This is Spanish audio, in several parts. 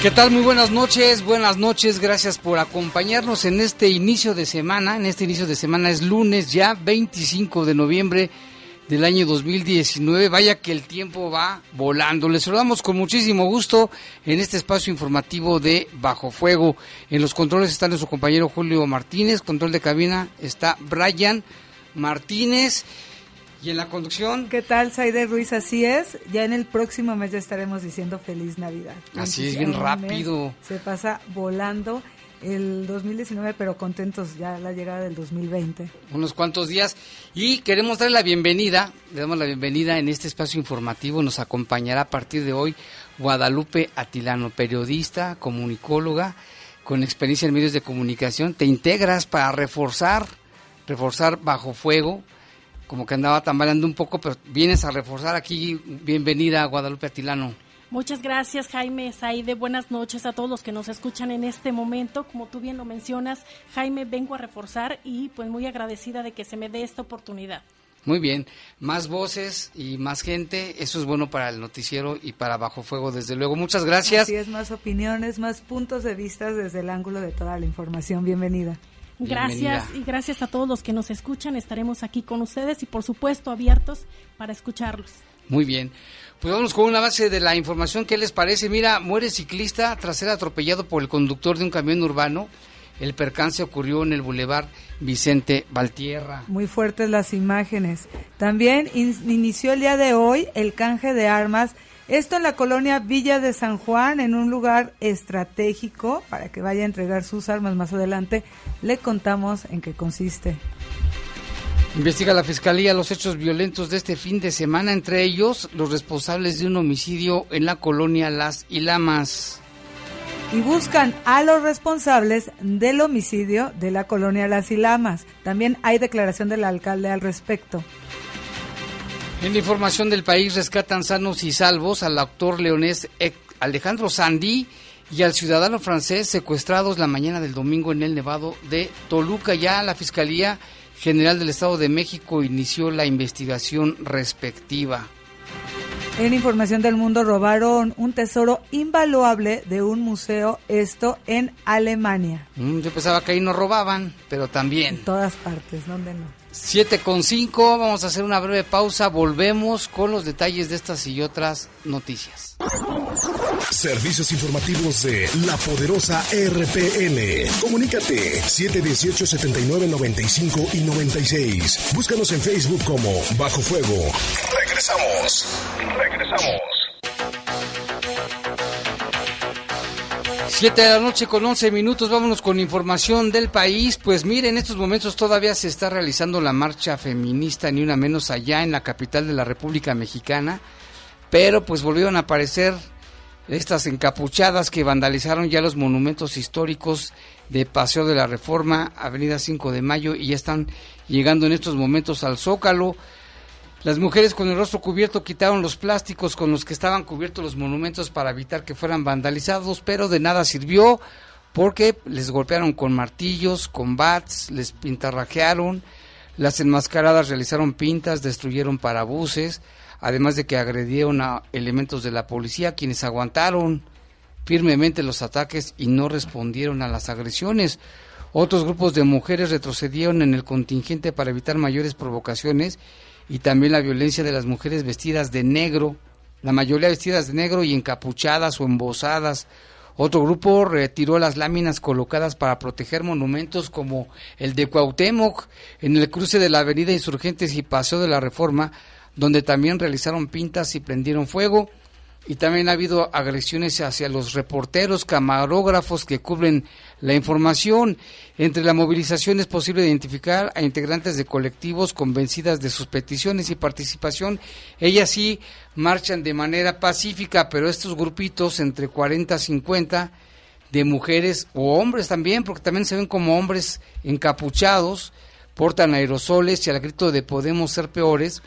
¿Qué tal? Muy buenas noches, buenas noches, gracias por acompañarnos en este inicio de semana. En este inicio de semana es lunes ya 25 de noviembre del año 2019. Vaya que el tiempo va volando. Les saludamos con muchísimo gusto en este espacio informativo de Bajo Fuego. En los controles está nuestro compañero Julio Martínez, control de cabina está Brian Martínez. Y en la conducción. ¿Qué tal, Saide Ruiz? Así es. Ya en el próximo mes ya estaremos diciendo Feliz Navidad. Así es, bien rápido. Se pasa volando el 2019, pero contentos ya la llegada del 2020. Unos cuantos días. Y queremos darle la bienvenida, le damos la bienvenida en este espacio informativo. Nos acompañará a partir de hoy Guadalupe Atilano, periodista, comunicóloga, con experiencia en medios de comunicación. Te integras para reforzar, reforzar bajo fuego como que andaba tambaleando un poco, pero vienes a reforzar aquí. Bienvenida, Guadalupe Atilano. Muchas gracias, Jaime Saide. Buenas noches a todos los que nos escuchan en este momento. Como tú bien lo mencionas, Jaime, vengo a reforzar y pues muy agradecida de que se me dé esta oportunidad. Muy bien, más voces y más gente, eso es bueno para el noticiero y para Bajo Fuego, desde luego. Muchas gracias. Así es, más opiniones, más puntos de vista desde el ángulo de toda la información. Bienvenida. Gracias y gracias a todos los que nos escuchan. Estaremos aquí con ustedes y por supuesto abiertos para escucharlos. Muy bien. Pues vamos con una base de la información. ¿Qué les parece? Mira, muere ciclista tras ser atropellado por el conductor de un camión urbano. El percance ocurrió en el bulevar Vicente Valtierra. Muy fuertes las imágenes. También inició el día de hoy el canje de armas esto en la colonia Villa de San Juan, en un lugar estratégico para que vaya a entregar sus armas más adelante. Le contamos en qué consiste. Investiga la Fiscalía los hechos violentos de este fin de semana, entre ellos los responsables de un homicidio en la colonia Las Ilamas. Y buscan a los responsables del homicidio de la colonia Las Ilamas. También hay declaración del alcalde al respecto. En la información del país rescatan sanos y salvos al actor leonés Alejandro Sandy y al ciudadano francés secuestrados la mañana del domingo en el Nevado de Toluca. Ya la Fiscalía General del Estado de México inició la investigación respectiva. En información del mundo robaron un tesoro invaluable de un museo, esto en Alemania. Mm, yo pensaba que ahí no robaban, pero también. En todas partes, ¿dónde no? 7 con 5, vamos a hacer una breve pausa, volvemos con los detalles de estas y otras noticias. Servicios informativos de la poderosa RPN. Comunícate 718 79 95 y 96. Búscanos en Facebook como Bajo Fuego. Regresamos. Regresamos. 7 de la noche con 11 minutos, vámonos con información del país. Pues mire, en estos momentos todavía se está realizando la marcha feminista, ni una menos allá en la capital de la República Mexicana, pero pues volvieron a aparecer estas encapuchadas que vandalizaron ya los monumentos históricos de Paseo de la Reforma, Avenida 5 de Mayo, y ya están llegando en estos momentos al Zócalo. Las mujeres con el rostro cubierto quitaron los plásticos con los que estaban cubiertos los monumentos para evitar que fueran vandalizados, pero de nada sirvió porque les golpearon con martillos, con bats, les pintarrajearon, las enmascaradas realizaron pintas, destruyeron parabuses, además de que agredieron a elementos de la policía quienes aguantaron firmemente los ataques y no respondieron a las agresiones. Otros grupos de mujeres retrocedieron en el contingente para evitar mayores provocaciones y también la violencia de las mujeres vestidas de negro la mayoría vestidas de negro y encapuchadas o embosadas. Otro grupo retiró las láminas colocadas para proteger monumentos como el de Cuauhtémoc en el cruce de la Avenida Insurgentes y Paseo de la Reforma, donde también realizaron pintas y prendieron fuego y también ha habido agresiones hacia los reporteros, camarógrafos que cubren la información. Entre la movilización es posible identificar a integrantes de colectivos convencidas de sus peticiones y participación. Ellas sí marchan de manera pacífica, pero estos grupitos entre 40 y 50 de mujeres o hombres también, porque también se ven como hombres encapuchados, portan aerosoles y al grito de podemos ser peores,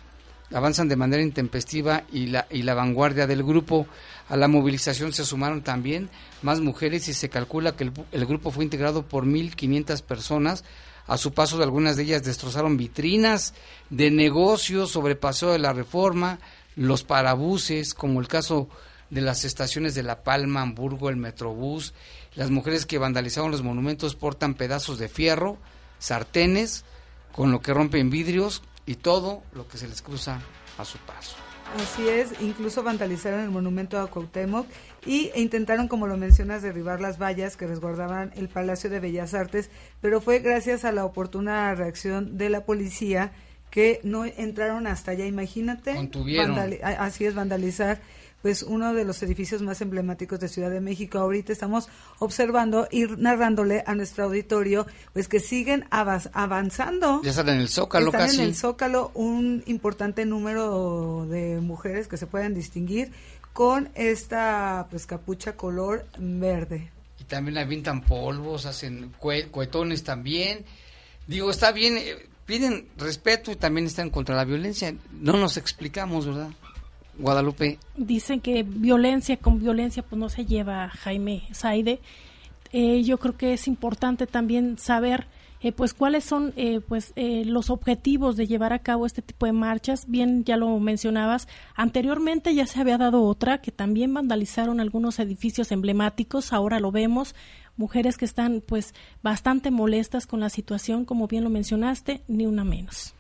avanzan de manera intempestiva y la, y la vanguardia del grupo. A la movilización se sumaron también más mujeres y se calcula que el, grupo fue integrado por 1.500 personas. A su paso, algunas de ellas destrozaron vitrinas de negocios, sobrepasó de la reforma, los parabuses, como el caso de las estaciones de La Palma, Hamburgo, el Metrobús. Las mujeres que vandalizaron los monumentos portan pedazos de fierro, sartenes, con lo que rompen vidrios, y todo lo que se les cruza a su paso. Así es, incluso vandalizaron el monumento a Cuauhtémoc y e intentaron, como lo mencionas, derribar las vallas que resguardaban el Palacio de Bellas Artes, pero fue gracias a la oportuna reacción de la policía que no entraron hasta allá. Imagínate, así es, vandalizar pues uno de los edificios más emblemáticos de Ciudad de México. Ahorita estamos observando y narrándole a nuestro auditorio pues que siguen avanzando. Ya están en el Zócalo están en el Zócalo un importante número de mujeres que se pueden distinguir con esta pues capucha color verde. Y también avientan polvos, hacen cuetones también. Digo, está bien, eh, piden respeto y también están contra la violencia. No nos explicamos, ¿verdad? Guadalupe. Dicen que violencia con violencia pues no se lleva Jaime Saide. Eh, yo creo que es importante también saber eh, pues cuáles son eh, pues los objetivos de llevar a cabo este tipo de marchas. Bien, ya lo mencionabas. Anteriormente ya se había dado otra que también vandalizaron algunos edificios emblemáticos. Ahora lo vemos. Mujeres que están pues bastante molestas con la situación, como bien lo mencionaste, ni una menos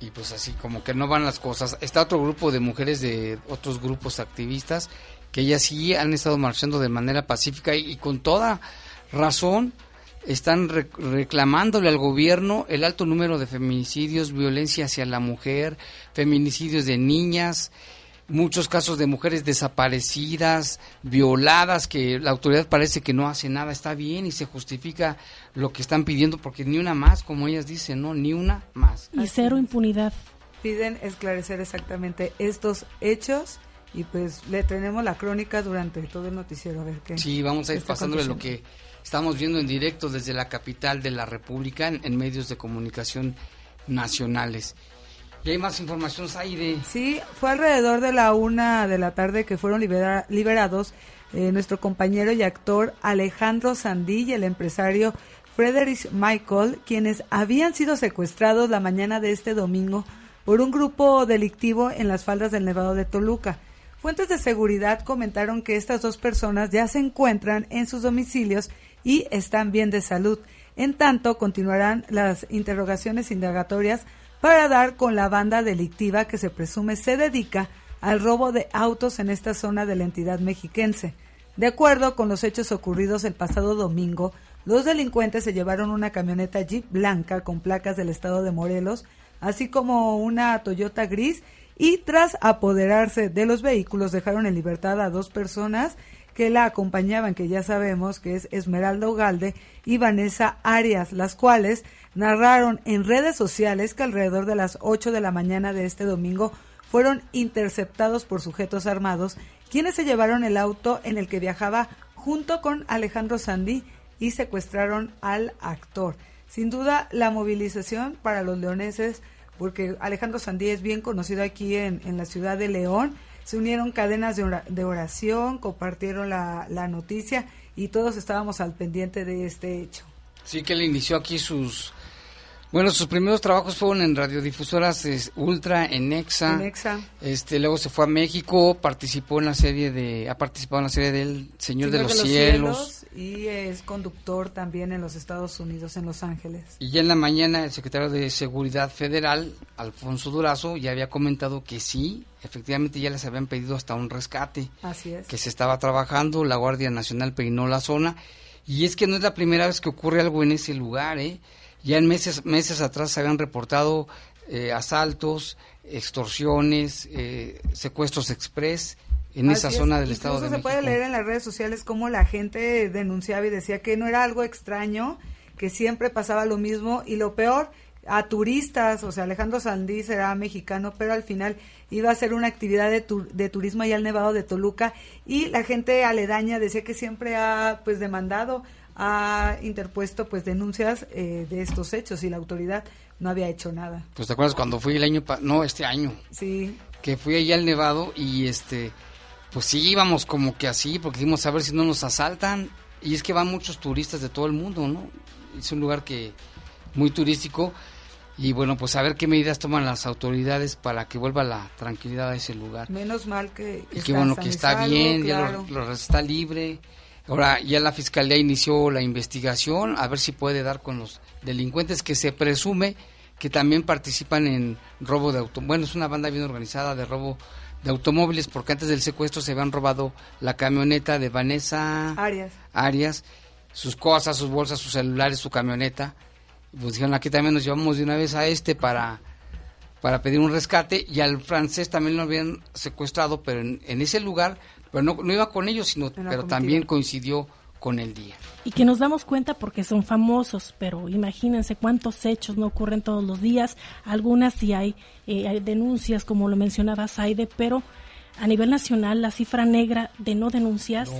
y pues así como que no van las cosas. Está otro grupo de mujeres de otros grupos activistas que ellas sí han estado marchando de manera pacífica y, con toda razón están reclamándole al gobierno el alto número de feminicidios, violencia hacia la mujer, feminicidios de niñas, muchos casos de mujeres desaparecidas, violadas, que la autoridad parece que no hace nada, está bien y se justifica lo que están pidiendo, porque ni una más, como ellas dicen, ¿no? Ni una más. Y cero impunidad. Piden esclarecer exactamente estos hechos y pues le tenemos la crónica durante todo el noticiero a ver qué. Sí, vamos a ir pasándole lo que estamos viendo en directo desde la capital de la República en medios de comunicación nacionales. Y hay más información, Zaire. Sí, fue alrededor de la una de la tarde que fueron liberados eh, nuestro compañero y actor Alejandro Sandí y el empresario Frederick Michael, quienes habían sido secuestrados la mañana de este domingo por un grupo delictivo en las faldas del Nevado de Toluca. Fuentes de seguridad comentaron que estas dos personas ya se encuentran en sus domicilios y están bien de salud. En tanto, continuarán las interrogaciones indagatorias para dar con la banda delictiva que se presume se dedica al robo de autos en esta zona de la entidad mexiquense. De acuerdo con los hechos ocurridos el pasado domingo, los delincuentes se llevaron una camioneta Jeep blanca con placas del estado de Morelos, así como una Toyota gris, y tras apoderarse de los vehículos dejaron en libertad a dos personas que la acompañaban, que ya sabemos que es Esmeralda Ugalde y Vanessa Arias, las cuales narraron en redes sociales que alrededor de las 8 de la mañana de este domingo fueron interceptados por sujetos armados, quienes se llevaron el auto en el que viajaba junto con Alejandro Sandí y secuestraron al actor. Sin duda, la movilización para los leoneses, porque Alejandro Sandí es bien conocido aquí en, en la ciudad de León, se unieron cadenas de oración, compartieron la, la noticia y todos estábamos al pendiente de este hecho. Sí, que él inició aquí sus Bueno, sus primeros trabajos fueron en radiodifusoras Ultra, en Exa. En Exa. Este, luego se fue a México, participó en la serie de, ha participado en la serie del Señor, de, los, cielos. Y es conductor también en los Estados Unidos, en Los Ángeles. Y ya en la mañana el secretario de Seguridad Federal, Alfonso Durazo, ya había comentado que sí, efectivamente ya les habían pedido hasta un rescate. Así es. Que se estaba trabajando, la Guardia Nacional peinó la zona. Y es que no es la primera vez que ocurre algo en ese lugar, ¿eh? Ya en meses, meses atrás se habían reportado eh, asaltos, extorsiones, eh, secuestros express en esa zona del Estado de se puede leer en las redes sociales cómo la gente denunciaba y decía que no era algo extraño, que siempre pasaba lo mismo y lo peor a turistas, o sea, Alejandro Sandí era mexicano, pero al final iba a ser una actividad de, de turismo allá al Nevado de Toluca y la gente aledaña decía que siempre ha pues demandado ha interpuesto pues denuncias eh, de estos hechos y la autoridad no había hecho nada. Pues te acuerdas cuando fui el año no este año. Sí. Que fui allá al Nevado y este pues sí íbamos como que así porque dijimos a ver si no nos asaltan y es que van muchos turistas de todo el mundo, ¿no? Es un lugar que muy turístico y bueno, pues a ver qué medidas toman las autoridades para que vuelva la tranquilidad a ese lugar. Menos mal que, que, bueno que está bien, ya lo, está libre Ahora ya la fiscalía inició la investigación a ver si puede dar con los delincuentes que se presume que también participan en robo de automóviles. Bueno, es una banda bien organizada de robo de automóviles porque antes del secuestro se habían robado la camioneta de Vanessa Arias. Arias, sus cosas, sus bolsas, sus celulares, su camioneta. Pues dijeron, aquí también nos llevamos de una vez a este para, para pedir un rescate y al francés también lo habían secuestrado, pero en, en ese lugar pero no, iba con ellos, sino, pero también coincidió con el día. Y que nos damos cuenta porque son famosos, pero imagínense cuántos hechos no ocurren todos los días. Algunas sí hay, eh, hay denuncias, como lo mencionaba Saide, pero a nivel nacional la cifra negra de no denuncias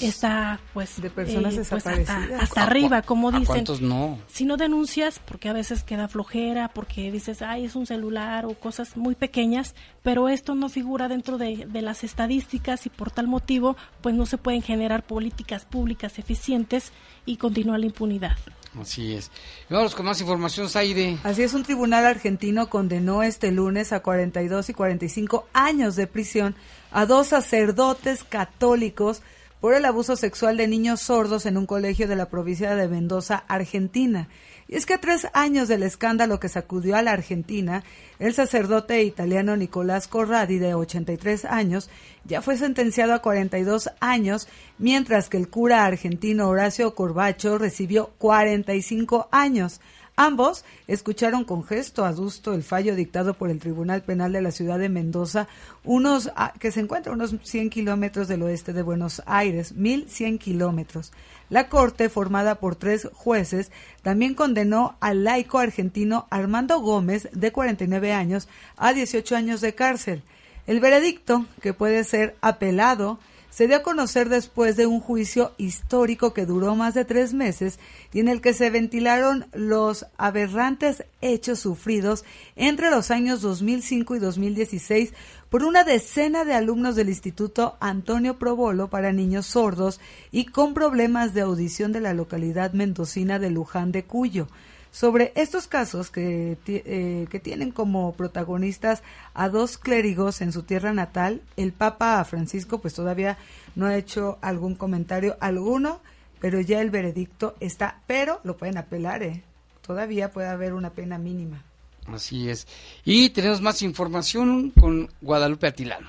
está pues de personas eh, pues, hasta, arriba como dicen. no? si no denuncias porque a veces queda flojera porque dices ay es un celular o cosas muy pequeñas pero esto no figura dentro de, de las estadísticas y por tal motivo pues no se pueden generar políticas públicas eficientes y continúa la impunidad Así es. vamos con más información, Zaire. Así es, un tribunal argentino condenó este lunes a 42 y 45 años de prisión a dos sacerdotes católicos por el abuso sexual de niños sordos en un colegio de la provincia de Mendoza, Argentina. Y es que a tres años del escándalo que sacudió a la Argentina, el sacerdote italiano Nicolás Corradi, de 83 años, ya fue sentenciado a 42 años, mientras que el cura argentino Horacio Corbacho recibió 45 años. Ambos escucharon con gesto adusto el fallo dictado por el Tribunal Penal de la ciudad de Mendoza, unos ah, que se encuentra a unos 100 kilómetros del oeste de Buenos Aires, 1.100 kilómetros. La Corte, formada por tres jueces, también condenó al laico argentino Armando Gómez, de 49 años, a 18 años de cárcel. El veredicto, que puede ser apelado, se dio a conocer después de un juicio histórico que duró más de tres meses y en el que se ventilaron los aberrantes hechos sufridos entre los años 2005 y 2016 por una decena de alumnos del Instituto Antonio Probolo para niños sordos y con problemas de audición de la localidad mendocina de Luján de Cuyo sobre estos casos que, eh, que tienen como protagonistas a dos clérigos en su tierra natal. El Papa Francisco pues todavía no ha hecho algún comentario alguno, pero ya el veredicto está, pero lo pueden apelar, ¿eh? Todavía puede haber una pena mínima. Así es. Y tenemos más información con Guadalupe Atilano.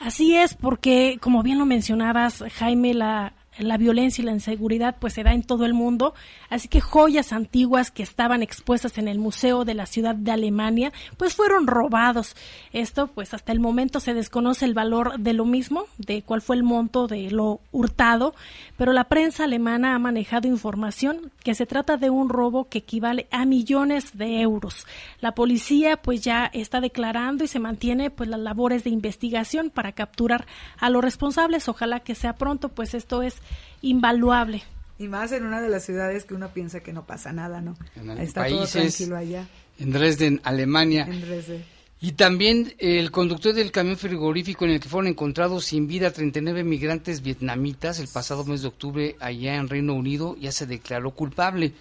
Así es, porque como bien lo mencionabas, Jaime, la la violencia y la inseguridad pues se da en todo el mundo, así que joyas antiguas que estaban expuestas en el museo de la ciudad de Alemania pues fueron robados. Esto pues hasta el momento se desconoce el valor de lo mismo, de cuál fue el monto de lo hurtado, pero la prensa alemana ha manejado información que se trata de un robo que equivale a millones de euros. La policía pues ya está declarando y se mantiene pues las labores de investigación para capturar a los responsables. Ojalá que sea pronto, pues esto es invaluable. Y más en una de las ciudades que uno piensa que no pasa nada, ¿no? Está todo tranquilo allá. En Dresden, Alemania. Y también el conductor del camión frigorífico en el que fueron encontrados sin vida 39 migrantes vietnamitas el pasado mes de octubre allá en Reino Unido ya se declaró culpable.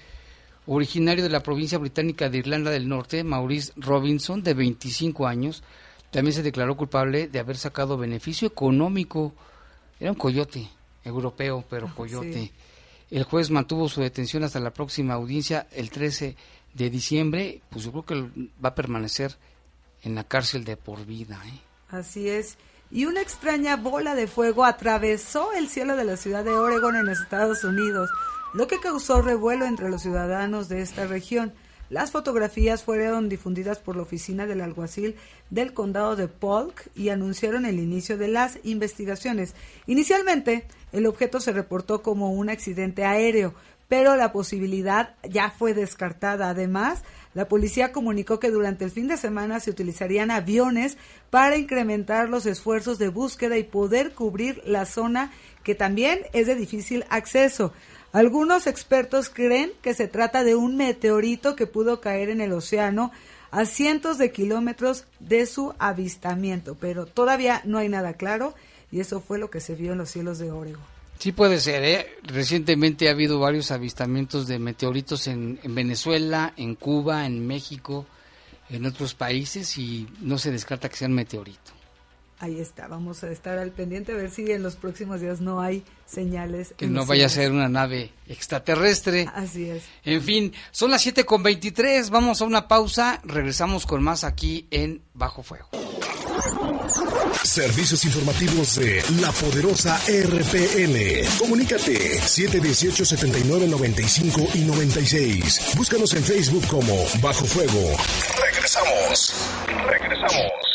originario de la provincia británica de Irlanda del Norte, Maurice Robinson, de 25 años, también se declaró culpable de haber sacado beneficio económico. Era un coyote europeo, pero ah, coyote. El juez mantuvo su detención hasta la próxima audiencia el 13 de diciembre. Pues yo creo que va a permanecer en la cárcel de por vida. ¿eh? Así es. Y una extraña bola de fuego atravesó el cielo de la ciudad de Oregon en Estados Unidos, lo que causó revuelo entre los ciudadanos de esta región. Las fotografías fueron difundidas por la oficina del alguacil del condado de Polk y anunciaron el inicio de las investigaciones. Inicialmente, el objeto se reportó como un accidente aéreo, pero la posibilidad ya fue descartada. Además, la policía comunicó que durante el fin de semana se utilizarían aviones para incrementar los esfuerzos de búsqueda y poder cubrir la zona que también es de difícil acceso. Algunos expertos creen que se trata de un meteorito que pudo caer en el océano a cientos de kilómetros de su avistamiento, pero todavía no hay nada claro y eso fue lo que se vio en los cielos de Oregon. Sí puede ser, ¿eh? Recientemente ha habido varios avistamientos de meteoritos en, en, Venezuela, en Cuba, en México, en otros países y no se descarta que sea un meteorito. Ahí está, vamos a estar al pendiente a ver si en los próximos días no hay señales. Que no vaya a ser una nave extraterrestre. Así es. En fin, son las 7 con 23, vamos a una pausa, regresamos con más aquí en Bajo Fuego. Servicios informativos de la poderosa RPN. Comunícate 718-7995 y 96. Búscanos en Facebook como Bajo Fuego. Regresamos. Regresamos.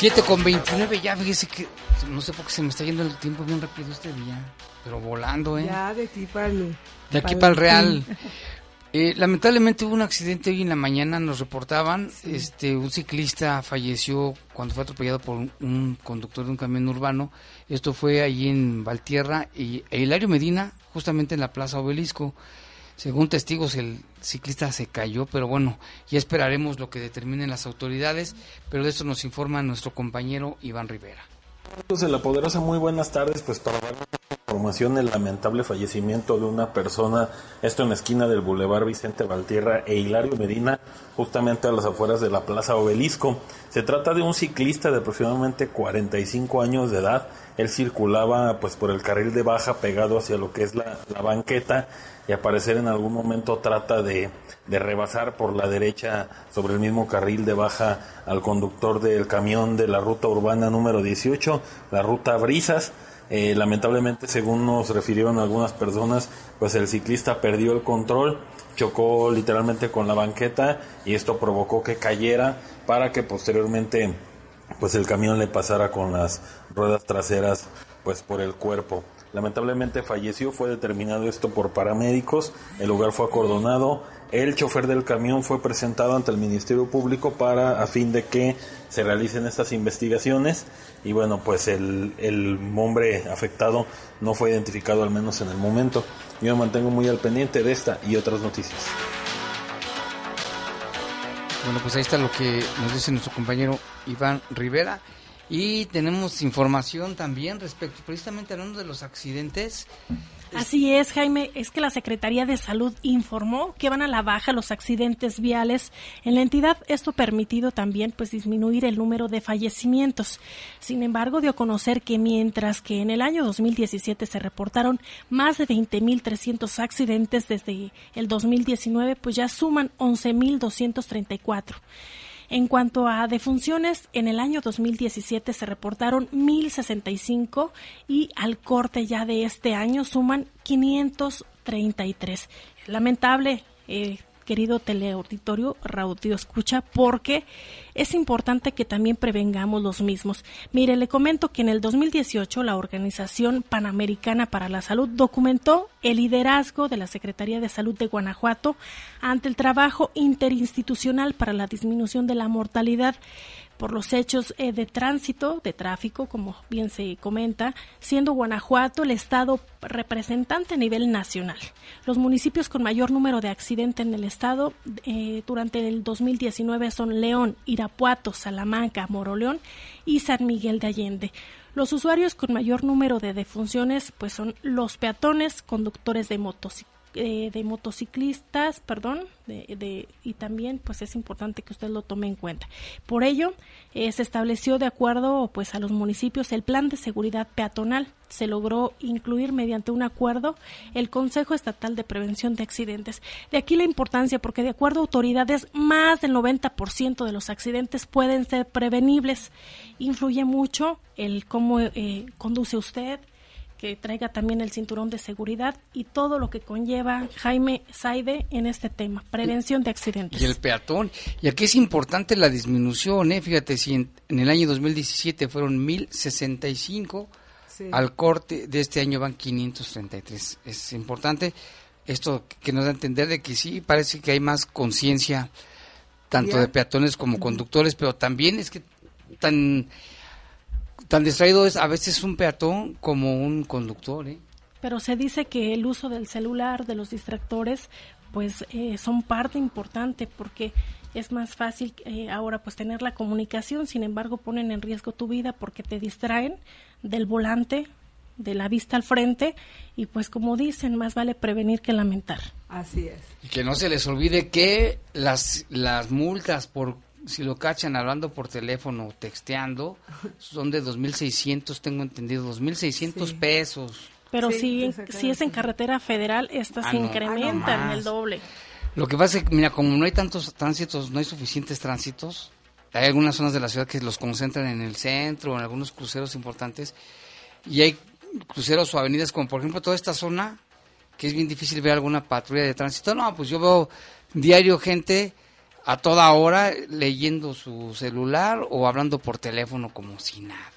7 con 29, ya fíjese que no sé por qué se me está yendo el tiempo bien rápido este día, pero volando, ¿eh? Ya, de aquí para el... De aquí para el Real. Eh, lamentablemente hubo un accidente hoy en la mañana, nos reportaban, este, un ciclista falleció cuando fue atropellado por un, conductor de un camión urbano. Esto fue allí en Valtierra y Hilario Medina, justamente en la Plaza Obelisco. Según testigos, el ciclista se cayó, pero bueno, ya esperaremos lo que determinen las autoridades, pero de eso nos informa nuestro compañero Iván Rivera. De la Poderosa, muy buenas tardes, pues para dar información el lamentable fallecimiento de una persona, esto en la esquina del Boulevard Vicente Valtierra e Hilario Medina, justamente a las afueras de la Plaza Obelisco. Se trata de un ciclista de aproximadamente 45 años de edad, él circulaba pues por el carril de baja pegado hacia lo que es la, la banqueta y aparecer en algún momento trata de, rebasar por la derecha sobre el mismo carril de baja al conductor del camión de la ruta urbana número 18, la ruta Brisas. Eh, lamentablemente, según nos refirieron algunas personas, pues el ciclista perdió el control, chocó literalmente con la banqueta y esto provocó que cayera para que posteriormente pues el camión le pasara con las ruedas traseras pues por el cuerpo. Lamentablemente falleció, fue determinado esto por paramédicos, el lugar fue acordonado, el chofer del camión fue presentado ante el Ministerio Público para a fin de que se realicen estas investigaciones y bueno, pues el, el hombre afectado no fue identificado al menos en el momento. Yo me mantengo muy al pendiente de esta y otras noticias. Bueno, pues ahí está lo que nos dice nuestro compañero Iván Rivera. Y tenemos información también respecto, precisamente hablando de los accidentes. Así es, Jaime, es que la Secretaría de Salud informó que van a la baja los accidentes viales en la entidad, esto permitido también pues disminuir el número de fallecimientos. Sin embargo, dio a conocer que mientras que en el año 2017 se reportaron más de 20.300 accidentes desde el 2019, pues ya suman 11.234. En cuanto a defunciones, en el año 2017 se reportaron 1.065 y al corte ya de este año suman 533. Lamentable. Eh, querido teleauditorio, radio escucha, porque es importante que también prevengamos los mismos. Mire, le comento que en el 2018 la Organización Panamericana para la Salud documentó el liderazgo de la Secretaría de Salud de Guanajuato ante el trabajo interinstitucional para la disminución de la mortalidad por los hechos eh, de tránsito, de tráfico, como bien se comenta, siendo Guanajuato el estado representante a nivel nacional. Los municipios con mayor número de accidentes en el estado eh, durante el 2019 son León, Irapuato, Salamanca, Moroleón y San Miguel de Allende. Los usuarios con mayor número de defunciones pues son los peatones, conductores de motocicletas eh, de motociclistas, perdón, de, y también pues es importante que usted lo tome en cuenta. Por ello, eh, se estableció de acuerdo pues a los municipios el plan de seguridad peatonal. Se logró incluir mediante un acuerdo el Consejo Estatal de Prevención de Accidentes. De aquí la importancia porque de acuerdo a autoridades más del 90% de los accidentes pueden ser prevenibles. Influye mucho el cómo eh, conduce usted, que traiga también el cinturón de seguridad y todo lo que conlleva Jaime Saide en este tema, prevención de accidentes. Y el peatón. Y aquí es importante la disminución, ¿eh? Fíjate, si en, el año 2017 fueron 1065, al corte de este año van 533. Es importante esto que nos da a entender de que sí, parece que hay más conciencia tanto de peatones como conductores, pero también es que tan tan distraído es a veces un peatón como un conductor. ¿eh? Pero se dice que el uso del celular, de los distractores, pues eh, son parte importante porque es más fácil eh, ahora pues tener la comunicación, sin embargo ponen en riesgo tu vida porque te distraen del volante, de la vista al frente y pues como dicen, más vale prevenir que lamentar. Así es. Y que no se les olvide que las, las multas por si lo cachan hablando por teléfono o texteando, son de 2.600, tengo entendido, 2.600 pesos. Pero si, si es en carretera federal, estas ah, se incrementan ah, el doble. Lo que pasa es que, mira, como no hay tantos tránsitos, no hay suficientes tránsitos, hay algunas zonas de la ciudad que los concentran en el centro, en algunos cruceros importantes, y hay cruceros o avenidas como por ejemplo toda esta zona, que es bien difícil ver alguna patrulla de tránsito. No, pues yo veo diario gente a toda hora leyendo su celular o hablando por teléfono como si nada.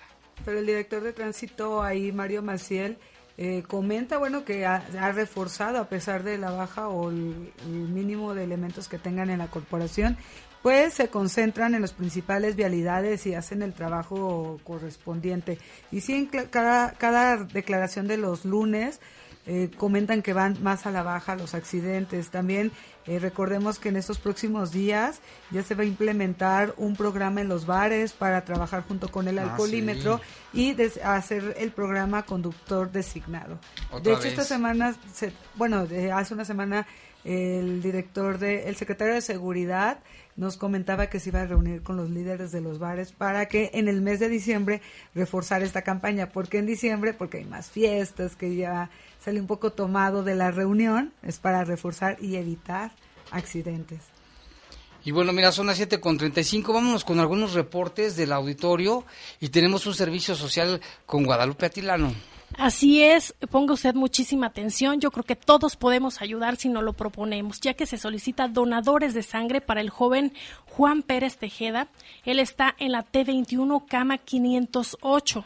Pero el director de tránsito ahí, Mario Maciel, eh, comenta, bueno, que ha, reforzado a pesar de la baja o el, mínimo de elementos que tengan en la corporación, pues se concentran en las principales vialidades y hacen el trabajo correspondiente. Y sí, en cada, cada declaración de los lunes eh, comentan que van más a la baja los accidentes. También eh, recordemos que en estos próximos días ya se va a implementar un programa en los bares para trabajar junto con el ah, alcoholímetro y hacer el programa conductor designado. De hecho, esta semana, bueno, hace una semana el director de, el secretario de seguridad nos comentaba que se iba a reunir con los líderes de los bares para que en el mes de diciembre reforzar esta campaña. ¿Por qué en diciembre? Porque hay más fiestas, que ya sale un poco tomado de la reunión, es para reforzar y evitar accidentes. Y bueno, mira, son las 7.35, vámonos con algunos reportes del auditorio y tenemos un servicio social con Guadalupe Atilano. Así es, ponga usted muchísima atención. Yo creo que todos podemos ayudar si nos lo proponemos, ya que se solicita donadores de sangre para el joven Juan Pérez Tejeda. Él está en la T21 cama 508.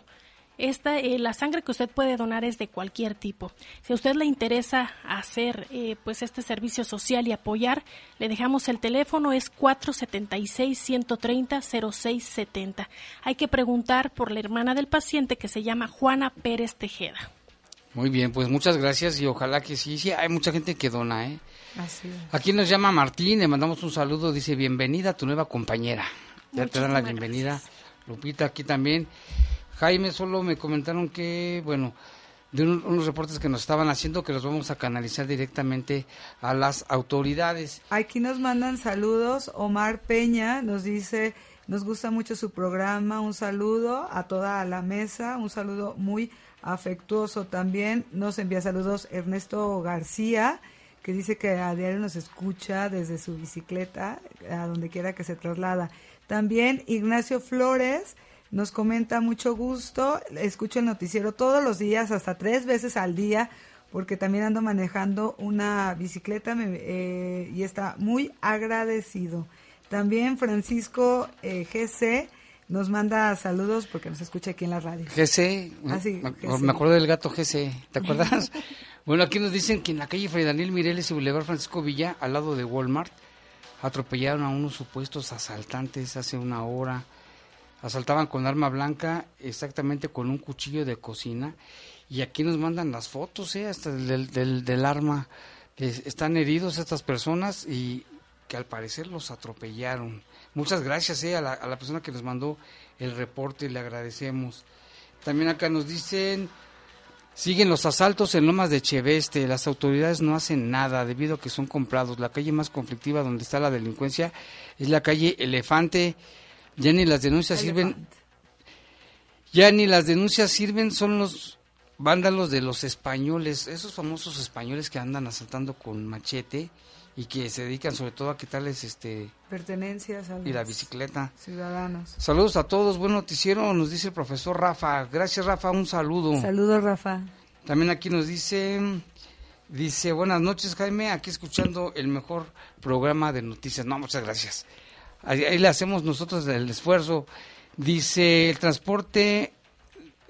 Esta, eh, la sangre que usted puede donar es de cualquier tipo. Si a usted le interesa hacer eh, pues este servicio social y apoyar, le dejamos el teléfono, es 476-130-0670. Hay que preguntar por la hermana del paciente que se llama Juana Pérez Tejeda. Muy bien, pues muchas gracias y ojalá que sí, sí, hay mucha gente que dona, ¿eh? Así Aquí nos llama Martín, le mandamos un saludo, dice, bienvenida a tu nueva compañera. Ya te dan la bienvenida. Lupita, aquí también. Jaime, solo me comentaron que, bueno, de unos reportes que nos estaban haciendo que los vamos a canalizar directamente a las autoridades. Aquí nos mandan saludos. Omar Peña nos dice, nos gusta mucho su programa. Un saludo a toda la mesa, un saludo muy afectuoso también. Nos envía saludos Ernesto García, que dice que a diario nos escucha desde su bicicleta, a donde quiera que se traslada. También Ignacio Flores nos comenta mucho gusto, escucho el noticiero todos los días, hasta tres veces al día, porque también ando manejando una bicicleta eh, y está muy agradecido. También Francisco eh, GC nos manda saludos porque nos escucha aquí en la radio. GC, ah, me acuerdo del gato GC, ¿te acuerdas? bueno, aquí nos dicen que en la calle Fray Daniel Mireles y Boulevard Francisco Villa, al lado de Walmart, atropellaron a unos supuestos asaltantes hace una hora asaltaban con arma blanca, exactamente con un cuchillo de cocina. Y aquí nos mandan las fotos, ¿eh? hasta del, del, del arma. están heridos estas personas y que al parecer los atropellaron. Muchas gracias ¿eh? a, la, a la persona que nos mandó el reporte, le agradecemos. También acá nos dicen, siguen los asaltos en Lomas de Cheveste, las autoridades no hacen nada debido a que son comprados. La calle más conflictiva donde está la delincuencia es la calle Elefante. Ya ni las denuncias sirven. Ya ni las denuncias sirven, son los vándalos de los españoles, esos famosos españoles que andan asaltando con machete y que se dedican sobre todo a quitarles este pertenencias y la bicicleta. Ciudadanos. Saludos a todos, buen noticiero, nos dice el profesor Rafa. Gracias Rafa, un saludo. Saludos Rafa. También aquí nos dice dice, "Buenas noches, Jaime, aquí escuchando el mejor programa de noticias." No, muchas gracias. Ahí, le hacemos nosotros el esfuerzo. Dice, "El transporte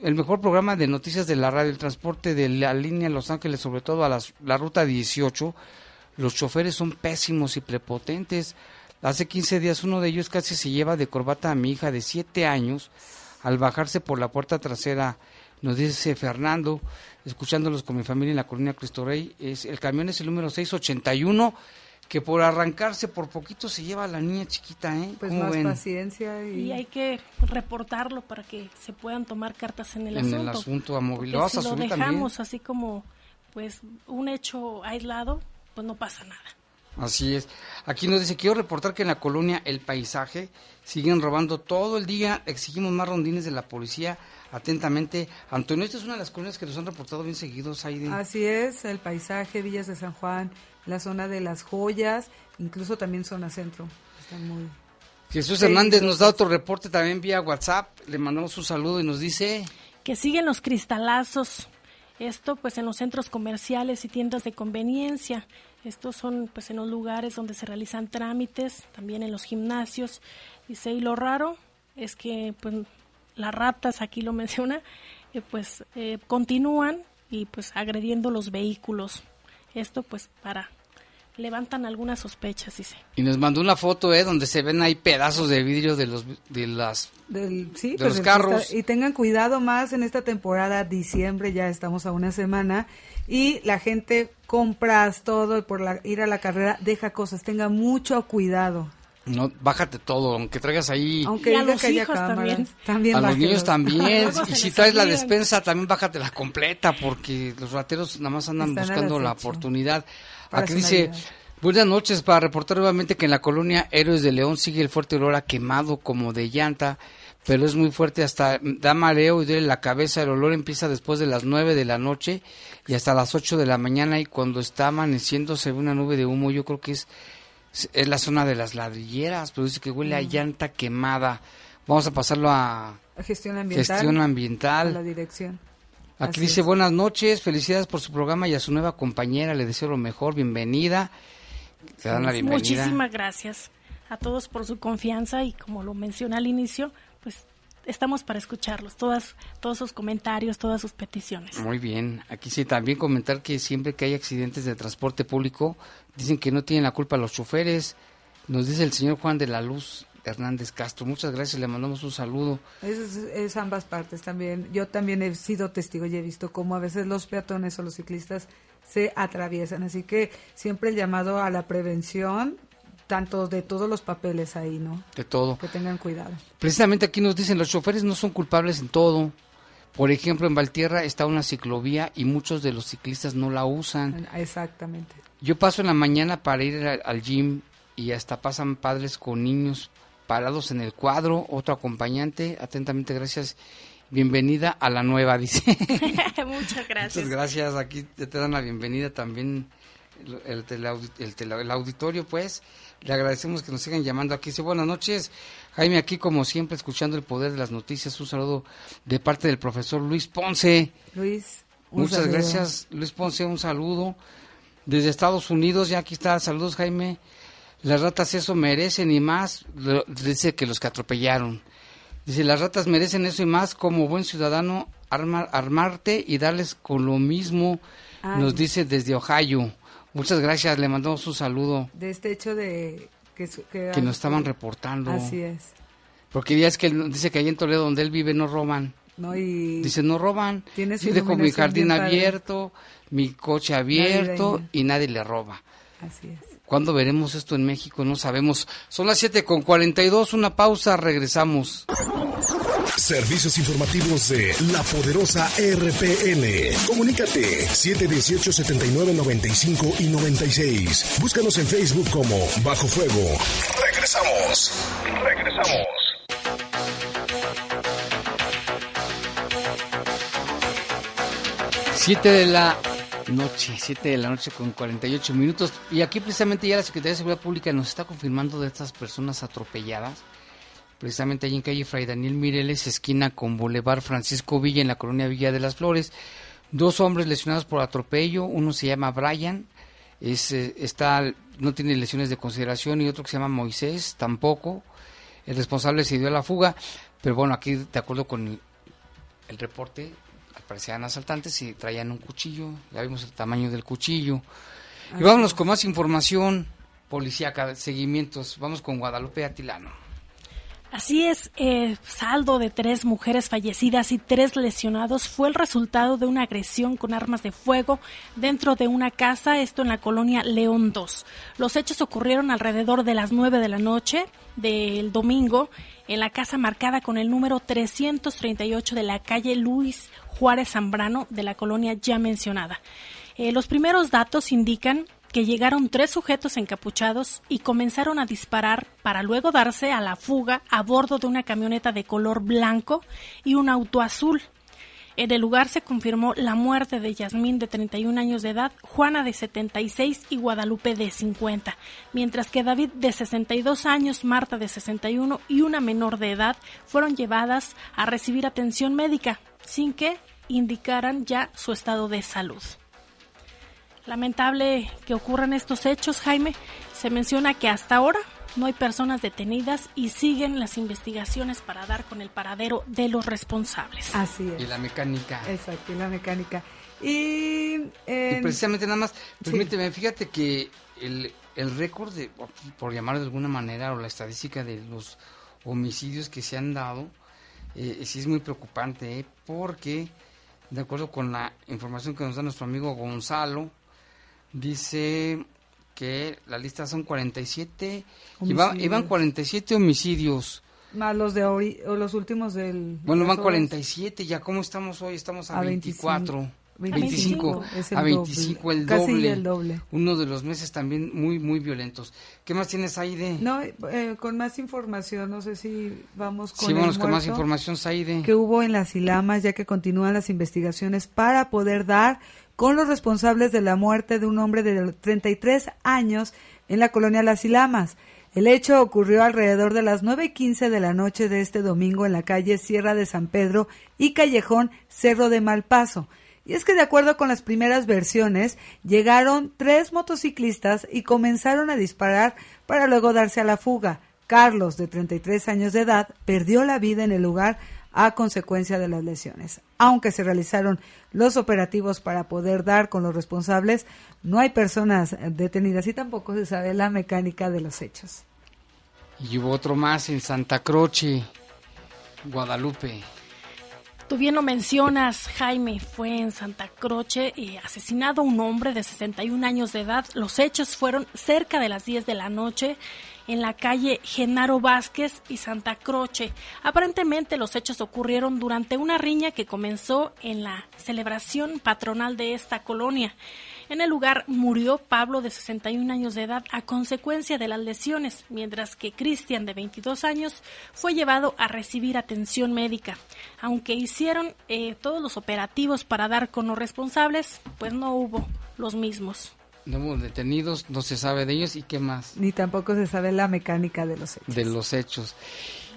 el mejor programa de noticias de la radio, el transporte de la línea Los Ángeles, sobre todo a la ruta 18, los choferes son pésimos y prepotentes. Hace 15 días uno de ellos casi se lleva de corbata a mi hija de 7 años al bajarse por la puerta trasera. Nos dice Fernando, escuchándolos con mi familia en la colonia Cristo Rey, es, el camión es el número 681 que por arrancarse por poquito se lleva a la niña chiquita, ¿eh? Pues más paciencia y... hay que reportarlo para que se puedan tomar cartas en el asunto. En el asunto a móvil. Lo, si lo dejamos así como pues un hecho aislado, pues no pasa nada. Así es. Aquí nos dice, quiero reportar que en la colonia El Paisaje siguen robando todo el día, exigimos más rondines de la policía. Atentamente, Antonio, esta es una de las colonias que nos han reportado bien seguidos. Ahí Así es, El Paisaje, Villas de San Juan, la zona de las joyas, incluso también zona centro. Están muy... Jesús Hernández nos da otro reporte también vía WhatsApp. Le mandamos un saludo y nos dice... Que siguen los cristalazos. Esto pues en los centros comerciales y tiendas de conveniencia. Estos son pues en los lugares donde se realizan trámites, también en los gimnasios. Dice, y lo raro es que pues las ratas, aquí lo menciona, eh, pues eh, continúan y pues agrediendo los vehículos. Esto pues para levantan algunas sospechas, dice. Y nos mandó una foto, ¿eh? Donde se ven ahí pedazos de vidrio de los de las Del, sí, de los carros. y tengan cuidado más en esta temporada, diciembre, ya estamos a una semana y la gente compras todo y por la, ir a la carrera deja cosas, tenga mucho cuidado. No, bájate todo, aunque traigas ahí. Aunque a los hijos también. a los niños también. y si traes la despensa, también bájate la completa, porque los rateros nada más andan buscando la oportunidad. Aquí dice, buenas noches, para reportar nuevamente que en la colonia Héroes de León sigue el fuerte olor a quemado como de llanta, pero es muy fuerte, hasta da mareo y duele la cabeza. El olor empieza después de las nueve de la noche y hasta las ocho de la mañana y cuando está amaneciendo se ve una nube de humo. Yo creo que es es la zona de las ladrilleras, pero dice que huele a llanta quemada. Vamos a pasarlo a gestión ambiental. Gestión ambiental. A la dirección. Aquí dice buenas noches, felicidades por su programa y a su nueva compañera, le deseo lo mejor, bienvenida. Te dan la bienvenida. Muchísimas gracias a todos por su confianza y como lo mencioné al inicio, pues estamos para escucharlos, todas, todos sus comentarios, todas sus peticiones. Muy bien, aquí sí también comentar que siempre que hay accidentes de transporte público, dicen que no tienen la culpa los choferes, nos dice el señor Juan de la Luz Hernández Castro. Muchas gracias, le mandamos un saludo. Es, ambas partes también. Yo también he sido testigo y he visto cómo a veces los peatones o los ciclistas se atraviesan. Así que siempre el llamado a la prevención, tanto de todos los papeles ahí, ¿no? De todo. Que tengan cuidado. Precisamente aquí nos dicen, los choferes no son culpables en todo. Por ejemplo, en Valtierra está una ciclovía y muchos de los ciclistas no la usan. Exactamente. Yo paso en la mañana para ir al, gym y hasta pasan padres con niños parados en el cuadro, otro acompañante, atentamente gracias. Bienvenida a la nueva, dice. Muchas gracias. Muchas gracias, aquí te dan la bienvenida también el, el, el auditorio, pues. Le agradecemos que nos sigan llamando aquí. Dice, buenas noches. Jaime, aquí como siempre, escuchando el poder de las noticias. Un saludo de parte del profesor Luis Ponce. Luis. Muchas gracias, Luis Ponce. Un saludo. Desde Estados Unidos, ya aquí está. Saludos, Jaime. Las ratas eso merecen y más. Dice que los que atropellaron. Dice, las ratas merecen eso y más. Como buen ciudadano, armarte y darles con lo mismo. Nos dice desde Ohio. Muchas gracias, le mandamos un saludo. De este hecho de que, que, nos estaban reportando. Así es. Porque ya es que él dice que ahí en Toledo donde él vive no roban. No, y Dice, no roban. Sí, dejo mi jardín abierto, mi coche abierto y nadie le roba. así es. ¿Cuándo veremos esto en México? No sabemos. Son las 7 con 42, una pausa, regresamos. Servicios informativos de la poderosa RPN. Comunícate 718 79 95 y 96. Búscanos en Facebook como Bajo Fuego. Regresamos. Regresamos. 7 de la noche, 7 de la noche con 48 minutos. Y aquí precisamente ya la Secretaría de Seguridad Pública nos está confirmando de estas personas atropelladas. Precisamente allí en calle Fray Daniel Mireles, esquina con Boulevard Francisco Villa, en la colonia Villa de las Flores. Dos hombres lesionados por atropello. Uno se llama Brian, es, eh, está, no tiene lesiones de consideración, y otro que se llama Moisés, tampoco. El responsable se dio a la fuga. Pero bueno, aquí de acuerdo con el, el reporte, parecían asaltantes y traían un cuchillo, ya vimos el tamaño del cuchillo. Y vámonos con más información policíaca, seguimientos. Vamos con Guadalupe Atilano. Así es, eh, saldo de tres mujeres fallecidas y tres lesionados fue el resultado de una agresión con armas de fuego dentro de una casa, esto en la colonia León 2. Los hechos ocurrieron alrededor de las 9 de la noche del domingo en la casa marcada con el número 338 de la calle Luis Juárez Zambrano de la colonia ya mencionada. Eh, los primeros datos indican que llegaron tres sujetos encapuchados y comenzaron a disparar para luego darse a la fuga a bordo de una camioneta de color blanco y un auto azul. En el lugar se confirmó la muerte de Yasmín de 31 años de edad, Juana de 76 y Guadalupe de 50, mientras que David de 62 años, Marta de 61 y una menor de edad fueron llevadas a recibir atención médica sin que indicaran ya su estado de salud. Lamentable que ocurran estos hechos, Jaime. Se menciona que hasta ahora no hay personas detenidas y siguen las investigaciones para dar con el paradero de los responsables. Así es. Y la mecánica. Exacto, y la mecánica. Y, Y en- precisamente nada más, Sí. permíteme, fíjate que el, el récord, de, por llamarlo de alguna manera, o la estadística de los homicidios que se han dado, eh, sí es muy preocupante, ¿eh? porque, de acuerdo con la información que nos da nuestro amigo Gonzalo, dice que la lista son 47, iba- iban 47 homicidios. más los de ori- o los últimos del Bueno, van horas. 47, ya cómo estamos hoy, estamos a, A 24. 25. 25, Es el a 25 el doble, casi doble. el doble. Uno de los meses también muy, muy violentos. ¿Qué más tienes ahí de? No, eh, con más información, no sé si vamos con sí, el vámonos con más información, Saide. que hubo en las Ilamas, ya que continúan las investigaciones para poder dar con los responsables de la muerte de un hombre de 33 años en la colonia Las Ilamas. El hecho ocurrió alrededor de las 9 y 15 de la noche de este domingo en la calle Sierra de San Pedro y callejón Cerro de Malpaso. Y es que de acuerdo con las primeras versiones, llegaron tres motociclistas y comenzaron a disparar para luego darse a la fuga. Carlos, de 33 años de edad, perdió la vida en el lugar a consecuencia de las lesiones. Aunque se realizaron los operativos para poder dar con los responsables, no hay personas detenidas y tampoco se sabe la mecánica de los hechos. Y hubo otro más en Santa Croce, Guadalupe. Tú bien lo mencionas, Jaime, fue en Santa Croce eh, asesinado un hombre de 61 años de edad. Los hechos fueron cerca de las 10 de la noche en la calle Genaro Vázquez y Santa Croce. Aparentemente los hechos ocurrieron durante una riña que comenzó en la celebración patronal de esta colonia. En el lugar murió Pablo de 61 años de edad a consecuencia de las lesiones, mientras que Cristian de 22 años fue llevado a recibir atención médica. Aunque hicieron eh, todos los operativos para dar con los responsables, pues no hubo los mismos. No hubo detenidos, no se sabe de ellos y qué más Ni tampoco se sabe la mecánica de los hechos. de los hechos.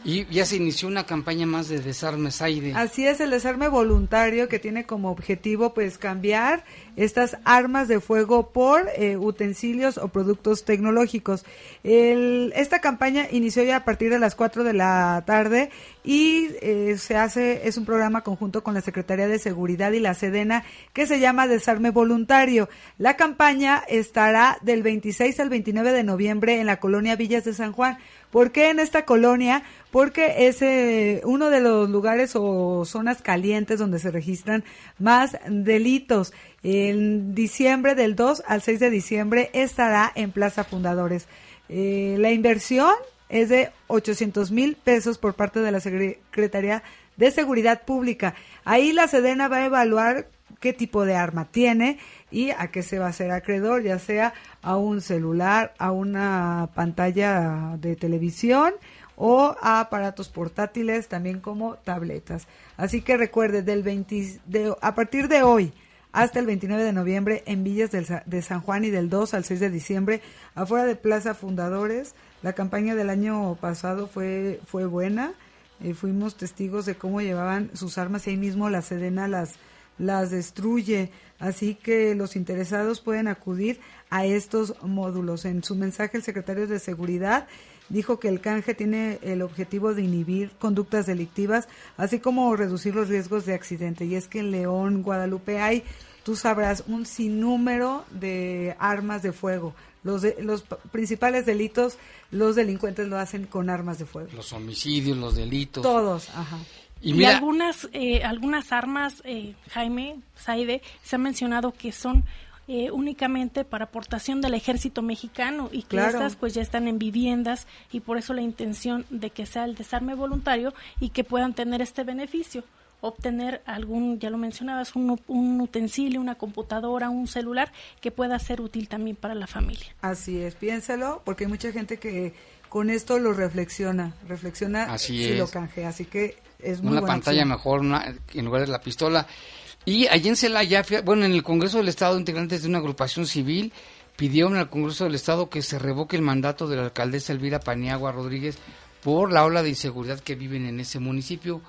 Y ya se inició una campaña más de desarme Saide. Así es, el desarme voluntario que tiene como objetivo pues cambiar estas armas de fuego por eh, utensilios o productos tecnológicos. El- esta campaña inició ya a partir de las 4 de la tarde y eh, se hace, es un programa conjunto con la Secretaría de Seguridad y la Sedena que se llama Desarme Voluntario. La campaña estará del 26 al 29 de noviembre en la colonia Villas de San Juan. ¿Por qué en esta colonia? porque es uno de los lugares o zonas calientes donde se registran más delitos. En diciembre del 2 al 6 de diciembre estará en Plaza Fundadores. Eh, la inversión es de 800 mil pesos por parte de la Secretaría de Seguridad Pública. Ahí la Sedena va a evaluar qué tipo de arma tiene y a qué se va a hacer acreedor, ya sea a un celular, a una pantalla de televisión o a aparatos portátiles, también como tabletas. Así que recuerde, del 20, de, a partir de hoy hasta el 29 de noviembre en Villas de San Juan y del 2 al 6 de diciembre afuera de Plaza Fundadores. La campaña del año pasado fue, fue buena. Eh, fuimos testigos de cómo llevaban sus armas y ahí mismo la Sedena las, las destruye. Así que los interesados pueden acudir a estos módulos. En su mensaje, el secretario de Seguridad dijo que el canje tiene el objetivo de inhibir conductas delictivas, así como reducir los riesgos de accidente. Y es que en León, Guadalupe, hay, tú sabrás, un sinnúmero de armas de fuego. Los, los principales delitos, los delincuentes lo hacen con armas de fuego. Los homicidios, los delitos. Todos, ajá. Y, algunas, eh, algunas armas, eh, Jaime, Saide, se ha mencionado que son eh, únicamente para aportación del ejército mexicano y que estas pues ya están en viviendas y por eso la intención de que sea el desarme voluntario y que puedan tener este beneficio obtener algún, ya lo mencionabas, un, un, utensilio, una computadora, un celular que pueda ser útil también para la familia. Así es, piénsalo, porque hay mucha gente que con esto lo reflexiona, reflexiona si lo canjea, así que es muy Una pantalla mejor en lugar de la pistola. Y allí en Celaya, bueno, en el Congreso del Estado, integrantes de una agrupación civil pidieron al Congreso del Estado que se revoque el mandato de la alcaldesa Elvira Paniagua Rodríguez por la ola de inseguridad que viven en ese municipio.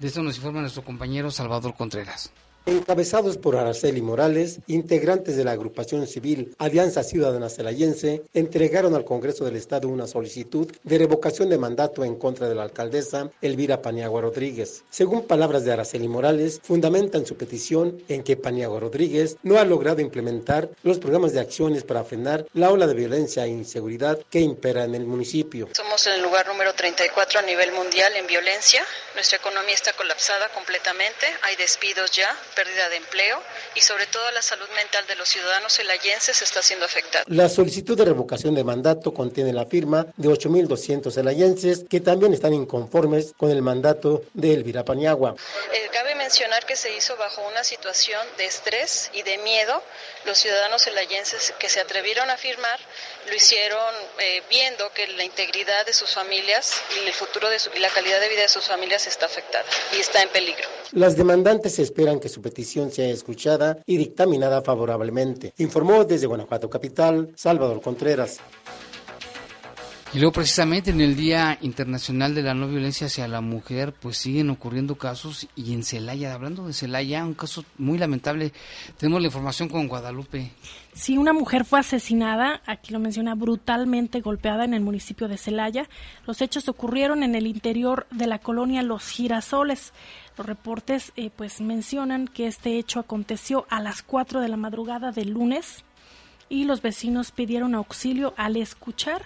De esto nos informa nuestro compañero Salvador Contreras. Encabezados por Araceli Morales, integrantes de la agrupación civil Alianza Ciudadana Celayense, entregaron al Congreso del Estado una solicitud de revocación de mandato en contra de la alcaldesa Elvira Paniagua Rodríguez. Según palabras de Araceli Morales, fundamentan su petición en que Paniagua Rodríguez no ha logrado implementar los programas de acciones para frenar la ola de violencia e inseguridad que impera en el municipio. Somos el lugar número 34 a nivel mundial en violencia. Nuestra economía está colapsada completamente. Hay despidos ya pérdida de empleo y sobre todo la salud mental de los ciudadanos celayenses está siendo afectada. La solicitud de revocación de mandato contiene la firma de 8.200 celayenses que también están inconformes con el mandato de Elvira Paniagua. Eh, cabe mencionar que se hizo bajo una situación de estrés y de miedo. Los ciudadanos celayenses que se atrevieron a firmar lo hicieron eh, viendo que la integridad de sus familias y el futuro de y la calidad de vida de sus familias está afectada y está en peligro. Las demandantes esperan que su petición sea escuchada y dictaminada favorablemente. Informó desde Guanajuato Capital, Salvador Contreras. Y luego precisamente en el Día Internacional de la No Violencia hacia la Mujer, pues siguen ocurriendo casos y en Celaya, hablando de Celaya, un caso muy lamentable, tenemos la información con Guadalupe. Sí, una mujer fue asesinada, aquí lo menciona, brutalmente golpeada en el municipio de Celaya. Los hechos ocurrieron en el interior de la colonia Los Girasoles. Los reportes eh, pues mencionan que este hecho aconteció a las 4 de la madrugada del lunes y los vecinos pidieron auxilio al escuchar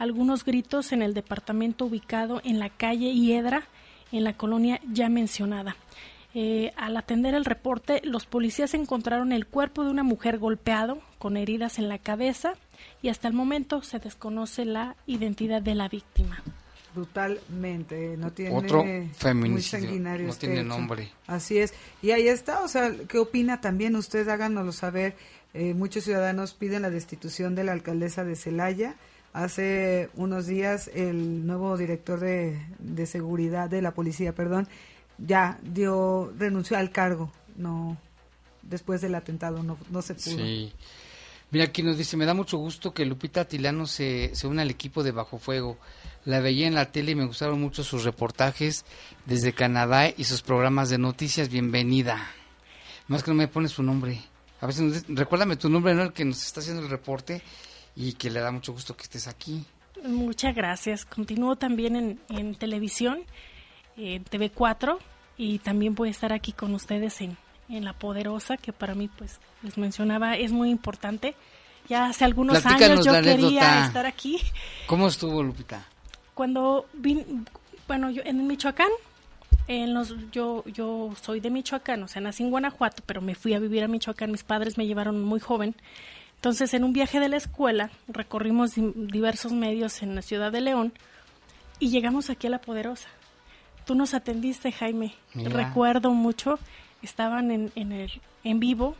algunos gritos en el departamento ubicado en la calle Hiedra, en la colonia ya mencionada. Eh, al atender el reporte, los policías encontraron el cuerpo de una mujer golpeado, con heridas en la cabeza, y hasta el momento se desconoce la identidad de la víctima. Brutalmente, no tiene otro feminicidio, no este tiene nombre. Así es, y ahí está, o sea, ¿qué opina también? Usted háganoslo saber. Eh, muchos ciudadanos piden la destitución de la alcaldesa de Celaya Hace unos días el nuevo director de, seguridad de la policía, perdón, ya dio renunció al cargo, no después del atentado no, no se pudo. Sí. Mira, aquí nos dice, me da mucho gusto que Lupita Tilano se, se una al equipo de Bajo Fuego. La veía en la tele y me gustaron mucho sus reportajes desde Canadá y sus programas de noticias. Bienvenida. Más que no me pone su nombre. A veces, recuérdame tu nombre, ¿no? El que nos está haciendo el reporte y que le da mucho gusto que estés aquí. Muchas gracias. Continúo también en, en televisión, en TV4, y también voy a estar aquí con ustedes en, en La Poderosa, que para mí, pues, les mencionaba, es muy importante. Ya hace algunos años yo quería estar aquí. ¿Cómo estuvo, Lupita? Cuando vin, Bueno, yo en Michoacán, en los, yo, yo soy de Michoacán, o sea, nací en Guanajuato, pero me fui a vivir a Michoacán. Mis padres me llevaron muy joven. Entonces, en un viaje de la escuela, recorrimos diversos medios en la ciudad de León y llegamos aquí a La Poderosa. Tú nos atendiste, Jaime. Recuerdo mucho, estaban en, en, el, en vivo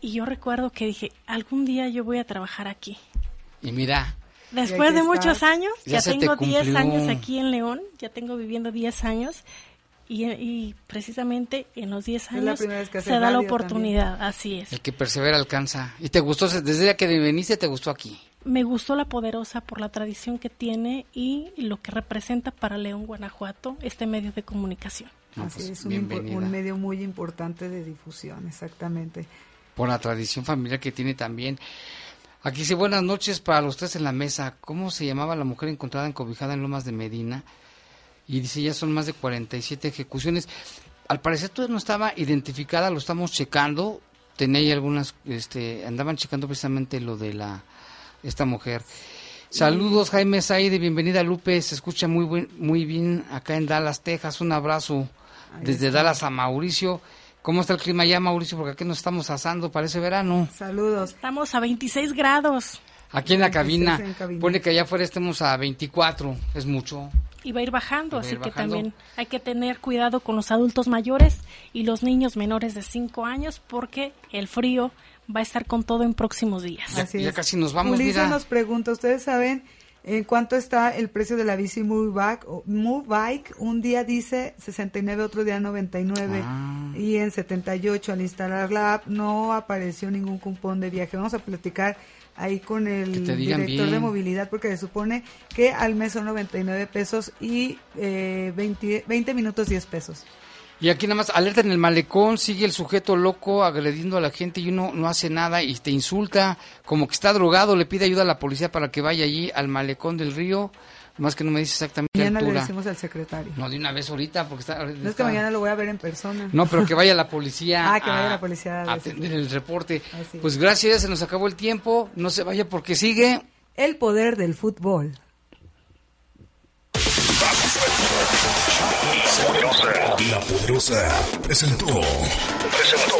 y yo recuerdo que dije, algún día yo voy a trabajar aquí. Y mira. Después de muchos años, ya, tengo 10 años aquí en León, ya tengo viviendo 10 años y, precisamente en los 10 años se da la oportunidad, así es. El que persevera alcanza. ¿Y te gustó, desde que viniste, te gustó aquí? Me gustó La Poderosa por la tradición que tiene y lo que representa para León, Guanajuato, este medio de comunicación. Así pues, es, un, un medio muy importante de difusión, exactamente. Por la tradición familiar que tiene también. Aquí dice, buenas noches para los tres en la mesa. ¿Cómo se llamaba la mujer encontrada encobijada en Lomas de Medina? Y dice, ya son más de 47 ejecuciones. Al parecer todavía no estaba identificada, lo estamos checando. Tenía algunas, este, andaban checando precisamente lo de la, esta mujer. Saludos Jaime Saide, bienvenida Lupe, se escucha muy buen, muy bien acá en Dallas, Texas. Un abrazo desde Dallas a Mauricio. ¿Cómo está el clima allá, Mauricio? Porque aquí nos estamos asando, parece verano. Saludos. Estamos a 26 grados. Aquí en la cabina. Pone que allá afuera estemos a 24, es mucho. Y va a ir bajando, así que también hay que tener cuidado con los adultos mayores y los niños menores de 5 años porque el frío va a estar con todo en próximos días. Ya, casi nos vamos, Ulises nos pregunta, ¿ustedes saben ¿En cuánto está el precio de la bici Move Bike? Move Bike un día dice 69, otro día 99 ah. y en 78 al instalar la app no apareció ningún cupón de viaje. Vamos a platicar ahí con el director de movilidad porque se supone que al mes son 99 pesos y eh, 20, 20 minutos 10 pesos. Y aquí nada más, alerta en el malecón, sigue el sujeto loco agrediendo a la gente y uno no hace nada y te insulta, como que está drogado, le pide ayuda a la policía para que vaya allí al malecón del río. Más que no me dice exactamente mañana le decimos al secretario. No, de una vez ahorita, porque está... No es que mañana lo voy a ver en persona. No, pero que vaya la policía ah, que vaya la policía a, atender el reporte. Pues gracias, se nos acabó el tiempo. No se vaya porque sigue... El poder del fútbol. La Poderosa presentó. Presentó.